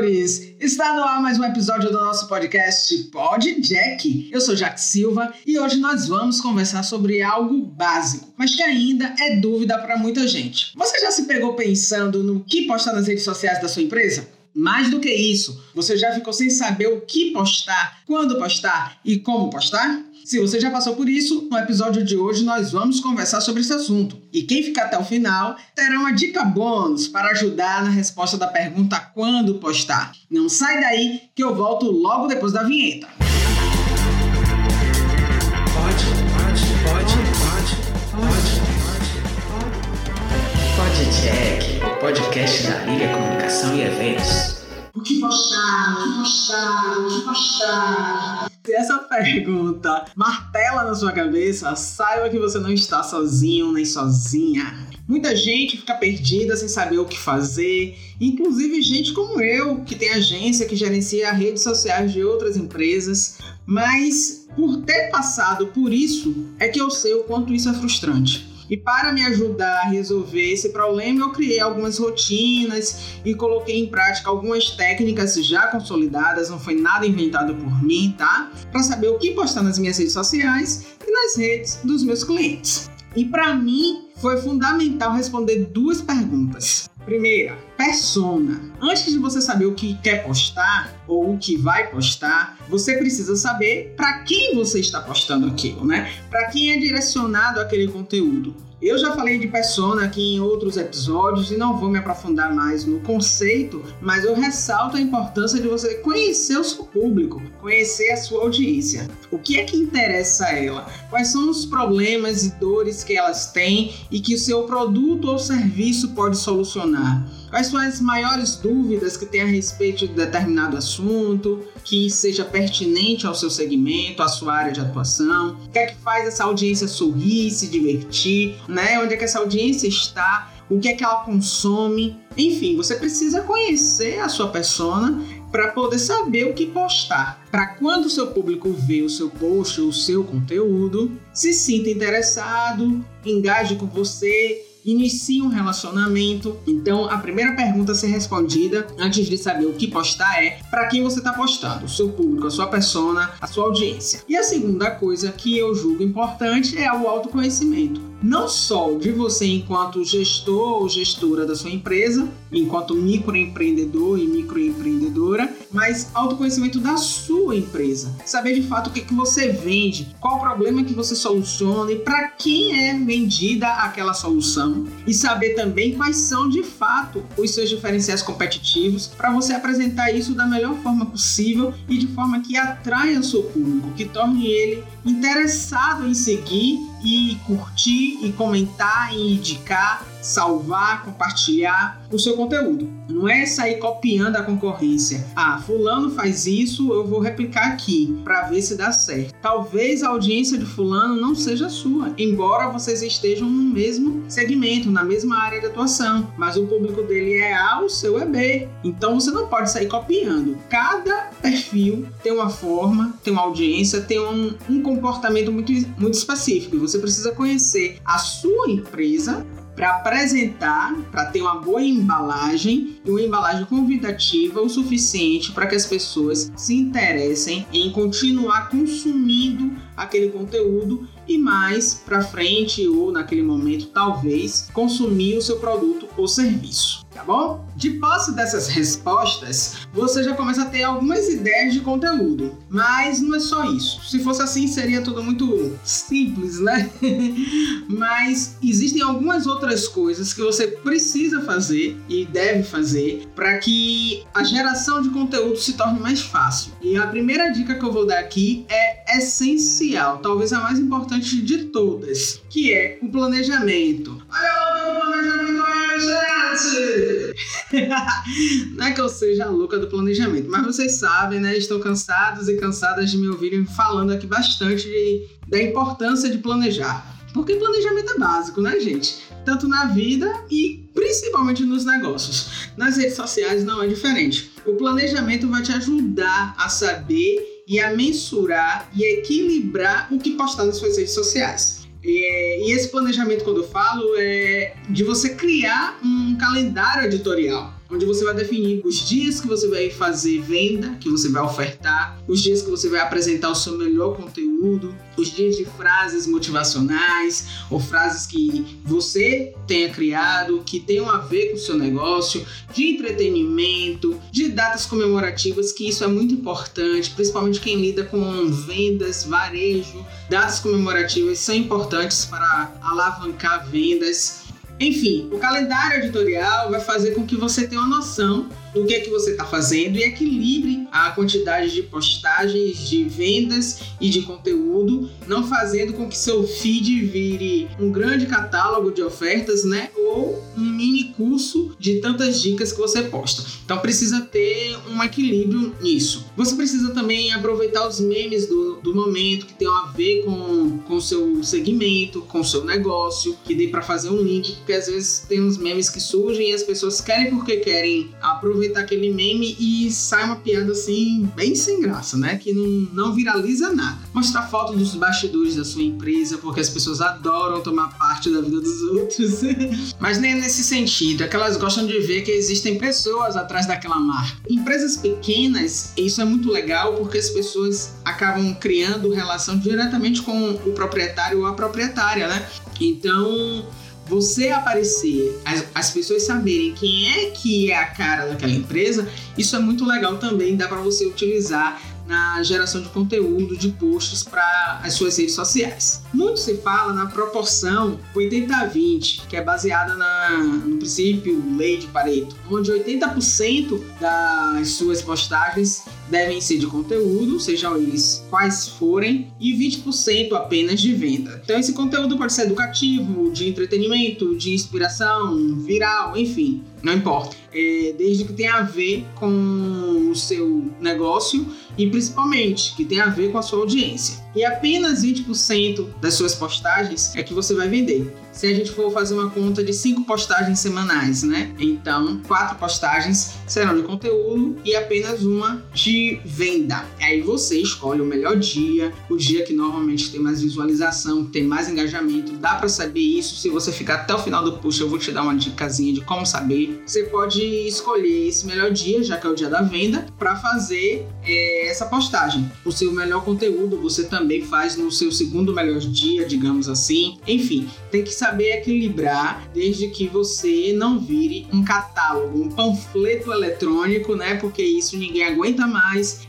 amores! Está no ar mais um episódio do nosso podcast Pod Jack. Eu sou Jack Silva e hoje nós vamos conversar sobre algo básico, mas que ainda é dúvida para muita gente. Você já se pegou pensando no que postar nas redes sociais da sua empresa? Mais do que isso, você já ficou sem saber o que postar, quando postar e como postar? Se você já passou por isso, no episódio de hoje nós vamos conversar sobre esse assunto. E quem ficar até o final terá uma dica bônus para ajudar na resposta da pergunta quando postar. Não sai daí que eu volto logo depois da vinheta. Pode, pode, pode, pode, pode, pode. Pode Jack, o podcast da Liga Comunicação e Eventos. O que postar? O que postar? O que postar? Se essa pergunta martela na sua cabeça, saiba que você não está sozinho nem sozinha. Muita gente fica perdida sem saber o que fazer, inclusive gente como eu, que tem agência que gerencia redes sociais de outras empresas, mas por ter passado por isso é que eu sei o quanto isso é frustrante. E para me ajudar a resolver esse problema, eu criei algumas rotinas e coloquei em prática algumas técnicas já consolidadas, não foi nada inventado por mim, tá? Para saber o que postar nas minhas redes sociais e nas redes dos meus clientes. E para mim foi fundamental responder duas perguntas. Primeira, persona. Antes de você saber o que quer postar ou o que vai postar, você precisa saber para quem você está postando aquilo, né? Para quem é direcionado aquele conteúdo. Eu já falei de persona aqui em outros episódios e não vou me aprofundar mais no conceito, mas eu ressalto a importância de você conhecer o seu público, conhecer a sua audiência. O que é que interessa a ela? Quais são os problemas e dores que elas têm e que o seu produto ou serviço pode solucionar? Quais são as maiores dúvidas que tem a respeito de determinado assunto, que seja pertinente ao seu segmento, à sua área de atuação? O que é que faz essa audiência sorrir, se divertir, né? Onde é que essa audiência está? O que é que ela consome? Enfim, você precisa conhecer a sua persona para poder saber o que postar. Para quando o seu público vê o seu post, o seu conteúdo, se sinta interessado, engaje com você, inicie um relacionamento. Então, a primeira pergunta a ser respondida antes de saber o que postar é para quem você está postando, o seu público, a sua persona, a sua audiência. E a segunda coisa que eu julgo importante é o autoconhecimento não só de você enquanto gestor ou gestora da sua empresa, enquanto microempreendedor e microempreendedora, mas autoconhecimento da sua empresa. Saber de fato o que, que você vende, qual o problema que você soluciona e para quem é vendida aquela solução. E saber também quais são de fato os seus diferenciais competitivos para você apresentar isso da melhor forma possível e de forma que atraia o seu público, que torne ele interessado em seguir e curtir e comentar e indicar, salvar, compartilhar o seu conteúdo. Não é sair copiando a concorrência. Ah, fulano faz isso, eu vou replicar aqui para ver se dá certo. Talvez a audiência de fulano não seja sua, embora vocês estejam no mesmo segmento, na mesma área de atuação, mas o público dele é A, o seu é B. Então você não pode sair copiando. Cada perfil tem uma forma, tem uma audiência, tem um, um comportamento muito, muito específico. Você precisa conhecer a sua empresa para apresentar, para ter uma boa embalagem e uma embalagem convidativa o suficiente para que as pessoas se interessem em continuar consumindo aquele conteúdo e mais para frente ou naquele momento talvez consumir o seu produto ou serviço, tá bom? De posse dessas respostas, você já começa a ter algumas ideias de conteúdo, mas não é só isso. Se fosse assim, seria tudo muito simples, né? mas existem algumas outras coisas que você precisa fazer e deve fazer para que a geração de conteúdo se torne mais fácil. E a primeira dica que eu vou dar aqui é essencial, talvez a mais importante de todas, que é o planejamento. Olha gente! Não é que eu seja a louca do planejamento, mas vocês sabem, né? Estão cansados e cansadas de me ouvirem falando aqui bastante de, da importância de planejar. Porque planejamento é básico, né, gente? Tanto na vida e principalmente nos negócios. Nas redes sociais não é diferente. O planejamento vai te ajudar a saber e a mensurar e equilibrar o que postar nas suas redes sociais. E, e esse planejamento, quando eu falo, é de você criar um calendário editorial onde você vai definir os dias que você vai fazer venda, que você vai ofertar, os dias que você vai apresentar o seu melhor conteúdo, os dias de frases motivacionais ou frases que você tenha criado, que tenham a ver com o seu negócio, de entretenimento, de datas comemorativas, que isso é muito importante, principalmente quem lida com vendas, varejo. Datas comemorativas são importantes para alavancar vendas enfim, o calendário editorial vai fazer com que você tenha uma noção do que é que você está fazendo e equilibre a quantidade de postagens, de vendas e de conteúdo, não fazendo com que seu feed vire um grande catálogo de ofertas, né? Ou um mini curso de tantas dicas que você posta. Então precisa ter um equilíbrio nisso. Você precisa também aproveitar os memes do, do momento que tenham a ver com o seu segmento, com o seu negócio, que dê para fazer um link, porque às vezes tem uns memes que surgem e as pessoas querem porque querem aproveitar aproveitar aquele meme e sai uma piada assim, bem sem graça, né? Que não, não viraliza nada. Mostrar foto dos bastidores da sua empresa, porque as pessoas adoram tomar parte da vida dos outros. Mas nem nesse sentido, é que elas gostam de ver que existem pessoas atrás daquela marca. Empresas pequenas, isso é muito legal porque as pessoas acabam criando relação diretamente com o proprietário ou a proprietária, né? Então, você aparecer, as, as, pessoas saberem quem é que é a cara daquela empresa, isso é muito legal também, dá para você utilizar na geração de conteúdo, de posts para as suas redes sociais. Muito se fala na proporção 80-20, que é baseada na, no princípio lei de Pareto, onde 80% das suas postagens devem ser de conteúdo, sejam eles quais forem, e 20% apenas de venda. Então esse conteúdo pode ser educativo, de entretenimento, de inspiração, viral, enfim, não importa. É, desde que tenha a ver com o seu negócio e principalmente que tenha a ver com a sua audiência. E apenas 20% das suas postagens é que você vai vender. Se a gente for fazer uma conta de 5 postagens semanais, né? Então, 4 postagens serão de conteúdo e apenas uma de venda. Aí você escolhe o melhor dia, o dia que normalmente tem mais visualização, tem mais engajamento. Dá para saber isso se você ficar até o final do post. Eu vou te dar uma dicasinha de como saber. Você pode escolher esse melhor dia, já que é o dia da venda, para fazer é, essa postagem. O seu melhor conteúdo você também faz no seu segundo melhor dia, digamos assim. Enfim, tem que saber equilibrar desde que você não vire um catálogo, um panfleto eletrônico, né? Porque isso ninguém aguenta mais,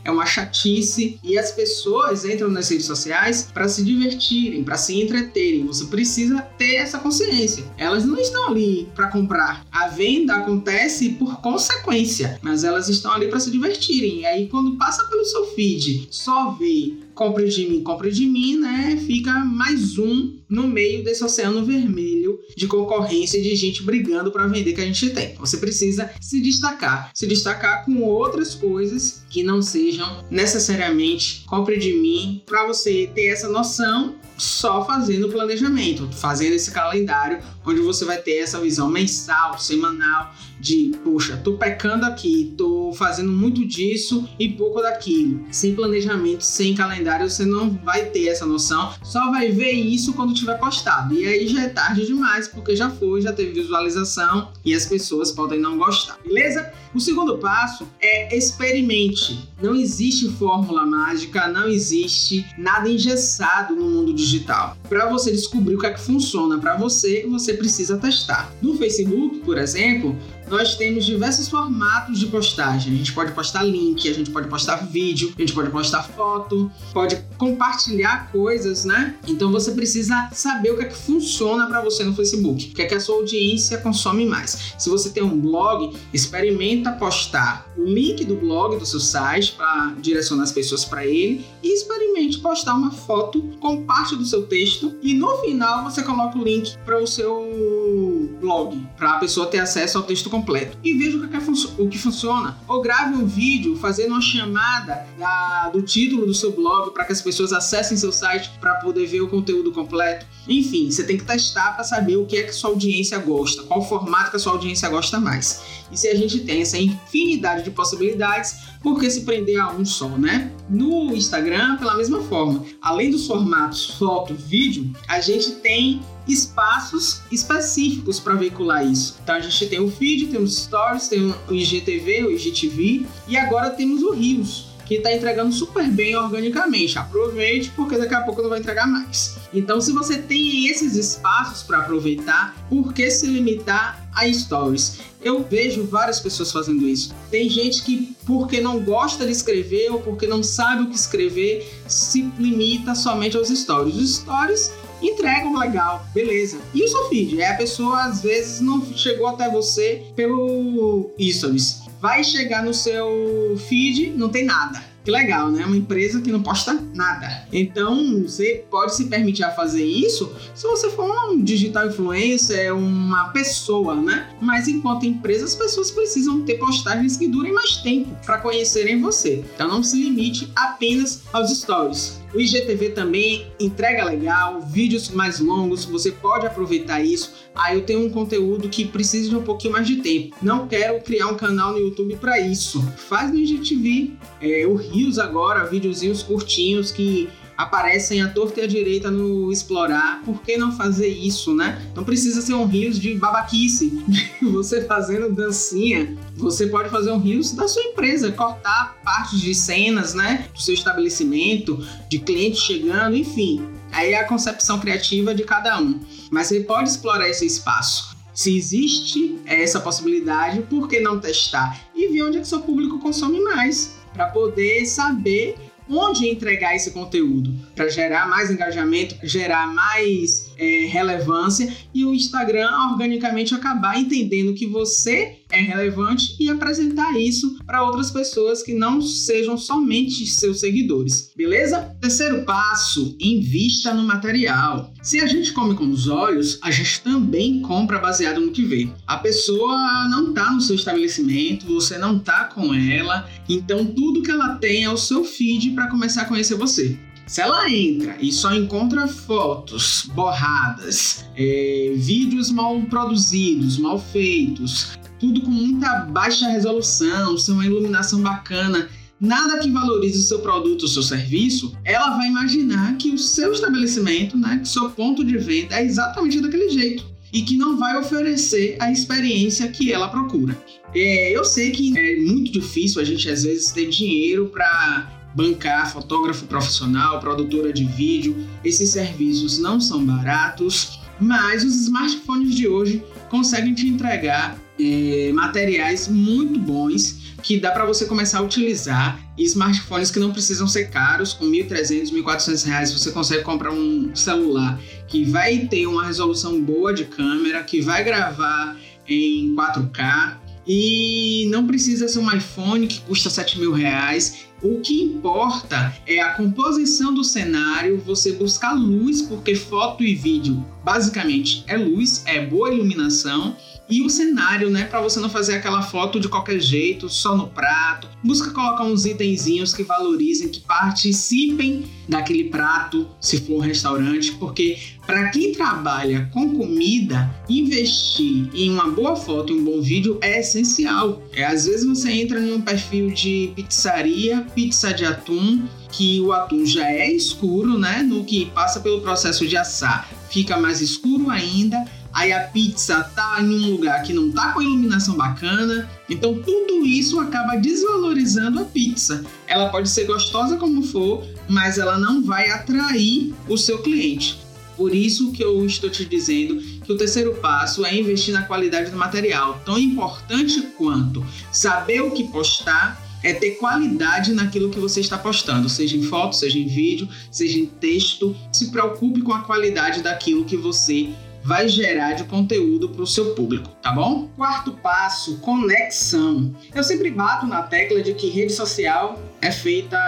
é uma chatice e as pessoas entram nas redes sociais para se divertirem, para se entreterem. Você precisa ter essa consciência. Elas não estão ali para comprar. A venda acontece por consequência, mas elas estão ali para se divertirem. E aí quando passa pelo seu feed, só vê compre de mim, compre de mim, né? Fica mais um no meio desse oceano vermelho de concorrência de gente brigando para vender que a gente tem. Você precisa se destacar, se destacar com outras coisas que não sejam necessariamente compre de mim, para você ter essa noção só fazendo planejamento, fazendo esse calendário onde você vai ter essa visão mensal, semanal de, puxa, tô pecando aqui, tô fazendo muito disso e pouco daquilo. Sem planejamento, sem calendário, você não vai ter essa noção, só vai ver isso quando tiver postado. E aí já é tarde demais, porque já foi, já teve visualização e as pessoas podem não gostar, beleza? O segundo passo é experimente. Não existe fórmula mágica, não existe nada engessado no mundo digital. Para você descobrir o que é que funciona para você, você precisa testar. No Facebook, por exemplo, nós temos diversos formatos de postagem. A gente pode postar link, a gente pode postar vídeo, a gente pode postar foto, pode compartilhar coisas, né? Então você precisa saber o que é que funciona para você no Facebook, o que é que a sua audiência consome mais. Se você tem um blog, experimenta postar o link do blog do seu site para direcionar as pessoas para ele e experimente postar uma foto com parte do seu texto e no final você coloca o link para o seu blog, para a pessoa ter acesso ao texto completo e veja o que, é o que funciona. Ou grave um vídeo fazendo uma chamada da, do título do seu blog para que as pessoas acessem seu site para poder ver o conteúdo completo. Enfim, você tem que testar para saber o que é que sua audiência gosta, qual formato que a sua audiência gosta mais. E se a gente tem essa infinidade de possibilidades, por que se prender a um só, né? No Instagram, pela mesma forma, além dos formatos foto, vídeo, a gente tem espaços específicos para veicular isso. Então a gente tem o feed, temos stories, tem o IGTV, o IGTV e agora temos o Rios que está entregando super bem organicamente. Aproveite, porque daqui a pouco não vai entregar mais. Então, se você tem esses espaços para aproveitar, por que se limitar a stories? Eu vejo várias pessoas fazendo isso. Tem gente que, porque não gosta de escrever ou porque não sabe o que escrever, se limita somente aos stories. Os stories entregam legal, beleza. E o seu feed? É a pessoa às vezes não chegou até você pelo stories vai chegar no seu feed, não tem nada. Que legal, né? Uma empresa que não posta nada. Então, você pode se permitir a fazer isso se você for um digital influencer, uma pessoa, né? Mas enquanto empresa, as pessoas precisam ter postagens que durem mais tempo para conhecerem você. Então, não se limite apenas aos stories. O IGTV também entrega legal, vídeos mais longos, você pode aproveitar isso. Ah, eu tenho um conteúdo que precisa de um pouquinho mais de tempo. Não quero criar um canal no YouTube para isso. Faz no IGTV. É, o Rios agora, videozinhos curtinhos que aparecem à torta e à direita no explorar. Por que não fazer isso, né? Não precisa ser um rios de babaquice. você fazendo dancinha, você pode fazer um rios da sua empresa, cortar partes de cenas, né? Do seu estabelecimento, de cliente chegando, enfim. Aí é a concepção criativa de cada um. Mas você pode explorar esse espaço. Se existe essa possibilidade, por que não testar? E ver onde é que seu público consome mais, para poder saber onde entregar esse conteúdo para gerar mais engajamento, gerar mais é, relevância e o Instagram organicamente acabar entendendo que você é relevante e apresentar isso para outras pessoas que não sejam somente seus seguidores, beleza? Terceiro passo: invista no material. Se a gente come com os olhos, a gente também compra baseado no que vê. A pessoa não está no seu estabelecimento, você não está com ela, então tudo que ela tem é o seu feed para começar a conhecer você. Se ela entra e só encontra fotos borradas, é, vídeos mal produzidos, mal feitos, tudo com muita baixa resolução, sem uma iluminação bacana, nada que valorize o seu produto, o seu serviço, ela vai imaginar que o seu estabelecimento, né, que o seu ponto de venda é exatamente daquele jeito e que não vai oferecer a experiência que ela procura. É, eu sei que é muito difícil a gente às vezes ter dinheiro para bancar fotógrafo profissional, produtora de vídeo. Esses serviços não são baratos, mas os smartphones de hoje conseguem te entregar é, materiais muito bons que dá para você começar a utilizar. E smartphones que não precisam ser caros, com 1.300, 1.400 reais você consegue comprar um celular que vai ter uma resolução boa de câmera, que vai gravar em 4K e não precisa ser um iPhone que custa 7 mil reais o que importa é a composição do cenário, você buscar luz, porque foto e vídeo basicamente é luz, é boa iluminação e o cenário, né, para você não fazer aquela foto de qualquer jeito, só no prato. Busca colocar uns itenzinhos que valorizem, que participem daquele prato, se for um restaurante, porque para quem trabalha com comida, investir em uma boa foto e um bom vídeo é essencial. É, às vezes você entra em um perfil de pizzaria, pizza de atum, que o atum já é escuro, né? No que passa pelo processo de assar, fica mais escuro ainda aí a pizza tá em um lugar que não tá com iluminação bacana. Então tudo isso acaba desvalorizando a pizza. Ela pode ser gostosa como for, mas ela não vai atrair o seu cliente. Por isso que eu estou te dizendo que o terceiro passo é investir na qualidade do material, tão importante quanto saber o que postar é ter qualidade naquilo que você está postando, seja em foto, seja em vídeo, seja em texto. Se preocupe com a qualidade daquilo que você vai gerar de conteúdo para o seu público, tá bom? Quarto passo, conexão. Eu sempre bato na tecla de que rede social é feita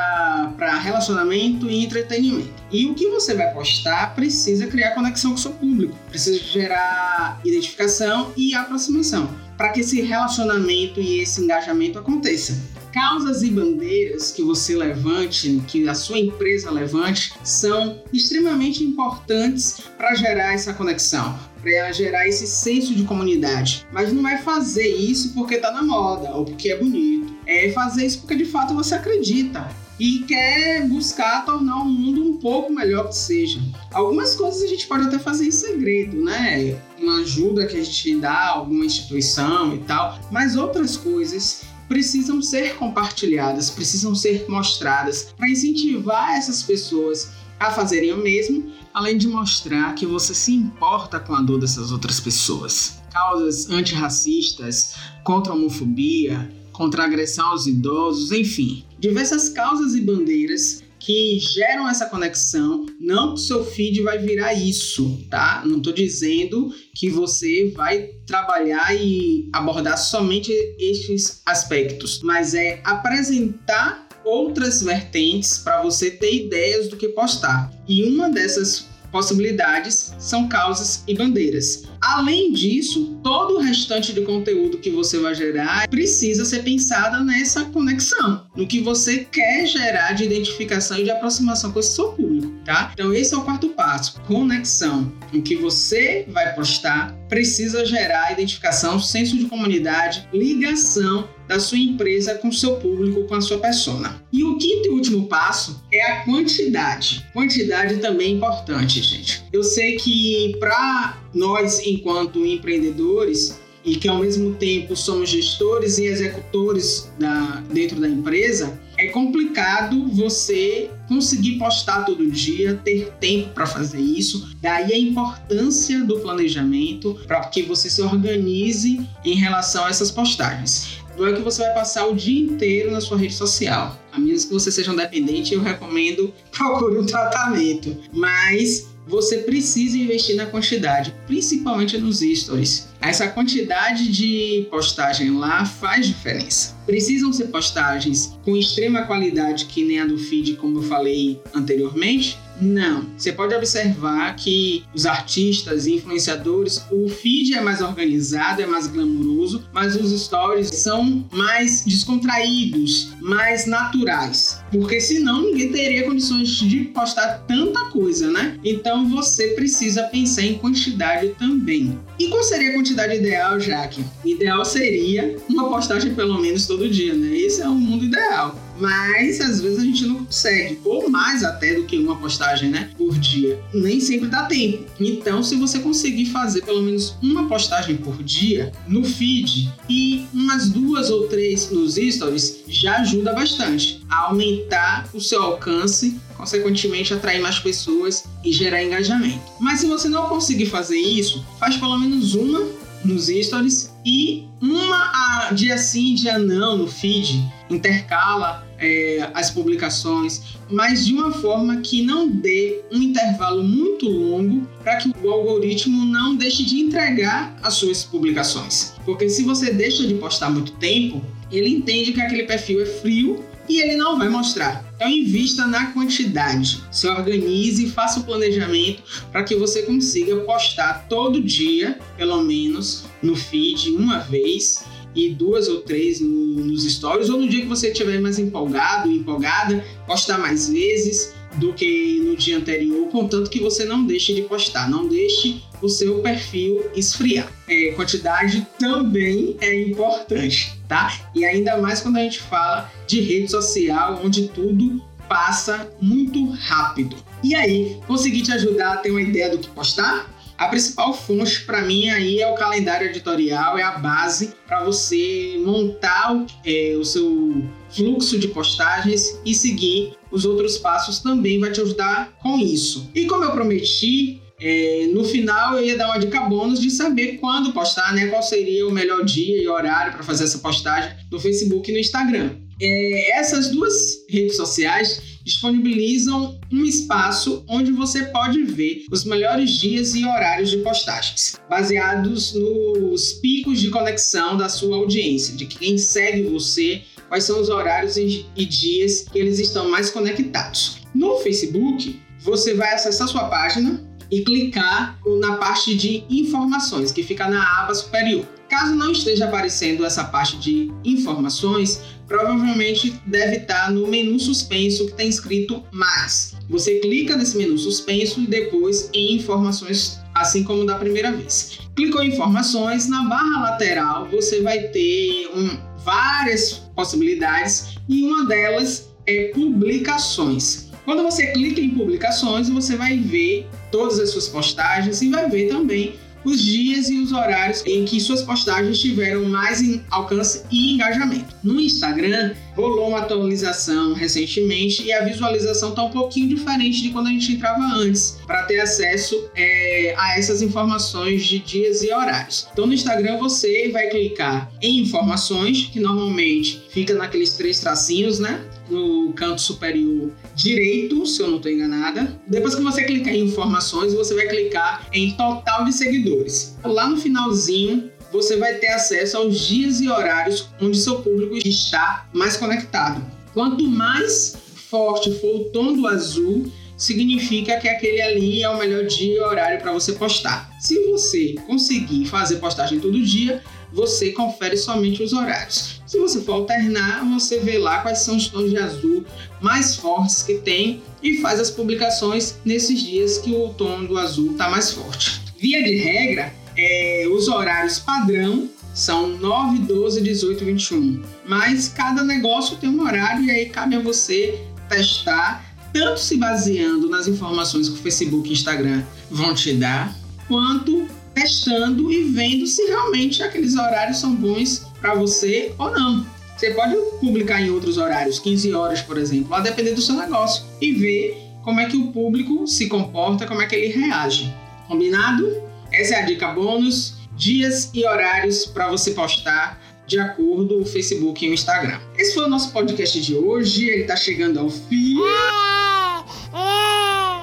para relacionamento e entretenimento. E o que você vai postar precisa criar conexão com o seu público, precisa gerar identificação e aproximação. para que esse relacionamento e esse engajamento aconteça. Causas e bandeiras que você levante, que a sua empresa levante, são extremamente importantes para gerar essa conexão, para gerar esse senso de comunidade. Mas não é fazer isso porque está na moda ou porque é bonito. É fazer isso porque de fato você acredita e quer buscar tornar o mundo um pouco melhor que seja. Algumas coisas a gente pode até fazer em segredo, né? Uma ajuda que a gente dá a alguma instituição e tal, mas outras coisas precisam ser compartilhadas, precisam ser mostradas para incentivar essas pessoas a fazerem o mesmo, além de mostrar que você se importa com a dor dessas outras pessoas. Causas antirracistas, contra a homofobia, contra a agressão aos idosos, enfim, diversas causas e bandeiras que geram essa conexão. Não que seu feed vai virar isso, tá? Não estou dizendo que você vai trabalhar e abordar somente estes aspectos, mas é apresentar outras vertentes para você ter ideias do que postar. E uma dessas possibilidades são causas e bandeiras. Além disso, todo o restante de conteúdo que você vai gerar precisa ser pensada nessa conexão, no que você quer gerar de identificação e de aproximação com esse seu público, tá? Então esse é o quarto passo, conexão. O que você vai postar precisa gerar identificação, senso de comunidade, ligação da sua empresa com o seu público, com a sua persona. E o quinto e último passo é a quantidade. Quantidade também é importante, gente. Eu sei que para nós, enquanto empreendedores, e que ao mesmo tempo somos gestores e executores da, dentro da empresa, é complicado você conseguir postar todo dia, ter tempo para fazer isso. Daí a importância do planejamento para que você se organize em relação a essas postagens não é que você vai passar o dia inteiro na sua rede social. A menos que você seja um dependente, eu recomendo procure um tratamento. Mas você precisa investir na quantidade, principalmente nos stories. Essa quantidade de postagem lá faz diferença. Precisam ser postagens com extrema qualidade, que nem a do feed, como eu falei anteriormente, não. Você pode observar que os artistas e influenciadores, o feed é mais organizado, é mais glamouroso, mas os stories são mais descontraídos, mais naturais. Porque senão ninguém teria condições de postar tanta coisa, né? Então você precisa pensar em quantidade também. E qual seria a quantidade ideal, Jaque? Ideal seria uma postagem pelo menos todo dia, né? Esse é o mundo ideal mas às vezes a gente não consegue, ou mais até do que uma postagem, né, por dia. Nem sempre dá tempo. Então, se você conseguir fazer pelo menos uma postagem por dia no feed e umas duas ou três nos stories, já ajuda bastante a aumentar o seu alcance consequentemente atrair mais pessoas e gerar engajamento. Mas se você não conseguir fazer isso, faz pelo menos uma nos stories e uma a dia sim, dia não no feed, intercala é, as publicações, mas de uma forma que não dê um intervalo muito longo para que o algoritmo não deixe de entregar as suas publicações. Porque se você deixa de postar muito tempo, ele entende que aquele perfil é frio e ele não vai mostrar. Então invista na quantidade, se organize e faça o planejamento para que você consiga postar todo dia, pelo menos no feed uma vez e duas ou três no, nos stories, ou no dia que você estiver mais empolgado, empolgada, postar mais vezes do que no dia anterior, contanto que você não deixe de postar, não deixe o seu perfil esfriar. É, quantidade também é importante, tá? E ainda mais quando a gente fala de rede social, onde tudo passa muito rápido. E aí, consegui te ajudar a ter uma ideia do que postar? A principal fonte para mim aí é o calendário editorial, é a base para você montar é, o seu fluxo de postagens e seguir os outros passos também vai te ajudar com isso. E como eu prometi, é, no final eu ia dar uma dica bônus de saber quando postar, né? Qual seria o melhor dia e horário para fazer essa postagem no Facebook e no Instagram. É, essas duas redes sociais disponibilizam um espaço onde você pode ver os melhores dias e horários de postagens, baseados nos picos de conexão da sua audiência, de quem segue você, quais são os horários e dias que eles estão mais conectados. No Facebook, você vai acessar sua página e clicar na parte de informações, que fica na aba superior. Caso não esteja aparecendo essa parte de informações, provavelmente deve estar no menu suspenso que tem escrito mais. Você clica nesse menu suspenso e depois em informações, assim como da primeira vez. Clicou em informações, na barra lateral você vai ter um, várias possibilidades e uma delas é publicações. Quando você clica em publicações, você vai ver todas as suas postagens e vai ver também os dias e os horários em que suas postagens tiveram mais alcance e engajamento. No Instagram, rolou uma atualização recentemente e a visualização está um pouquinho diferente de quando a gente entrava antes, para ter acesso é, a essas informações de dias e horários. Então, no Instagram, você vai clicar em informações, que normalmente fica naqueles três tracinhos, né? No canto superior direito, se eu não estou enganada. Depois que você clicar em informações, você vai clicar em total de seguidores. Lá no finalzinho, você vai ter acesso aos dias e horários onde seu público está mais conectado. Quanto mais forte for o tom do azul, significa que aquele ali é o melhor dia e horário para você postar. Se você conseguir fazer postagem todo dia, você confere somente os horários. Se você for alternar, você vê lá quais são os tons de azul mais fortes que tem e faz as publicações nesses dias que o tom do azul está mais forte. Via de regra, é, os horários padrão são 9, 12, 18 21. Mas cada negócio tem um horário e aí cabe a você testar, tanto se baseando nas informações que o Facebook e Instagram vão te dar, quanto testando e vendo se realmente aqueles horários são bons para você ou não. Você pode publicar em outros horários, 15 horas, por exemplo, a depender do seu negócio e ver como é que o público se comporta, como é que ele reage. Combinado? Essa é a dica bônus, dias e horários para você postar de acordo com o Facebook e o Instagram. Esse foi o nosso podcast de hoje, ele está chegando ao fim.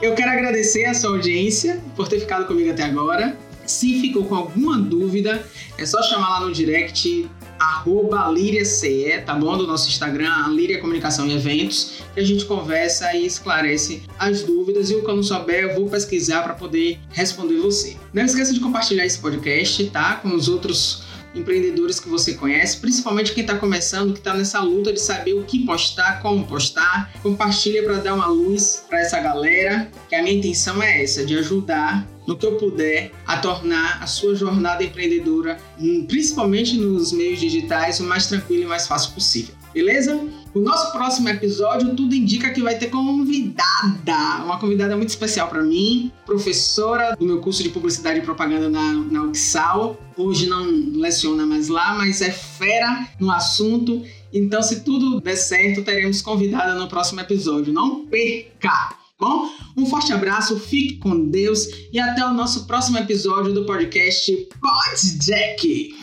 Eu quero agradecer a sua audiência por ter ficado comigo até agora. Se ficou com alguma dúvida, é só chamar lá no direct LíriaCE, tá bom? Do nosso Instagram, Líria Comunicação e Eventos, que a gente conversa e esclarece as dúvidas e o que eu não souber eu vou pesquisar para poder responder você. Não esqueça de compartilhar esse podcast, tá? Com os outros empreendedores que você conhece, principalmente quem está começando, que está nessa luta de saber o que postar, como postar. Compartilha para dar uma luz para essa galera, que a minha intenção é essa, de ajudar no que eu puder a tornar a sua jornada empreendedora, hum, principalmente nos meios digitais, o mais tranquilo e mais fácil possível. Beleza? O nosso próximo episódio tudo indica que vai ter convidada, uma convidada muito especial para mim, professora do meu curso de publicidade e propaganda na, na UXAL. Hoje não leciona mais lá, mas é fera no assunto. Então, se tudo der certo, teremos convidada no próximo episódio. Não perca! Bom, um forte abraço, fique com Deus e até o nosso próximo episódio do podcast Pod Jack.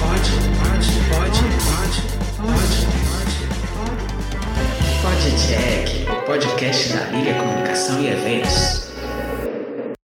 Pode, pode, pode, pode, pode, pode. Pod Jack, o podcast da Líria Comunicação e Eventos.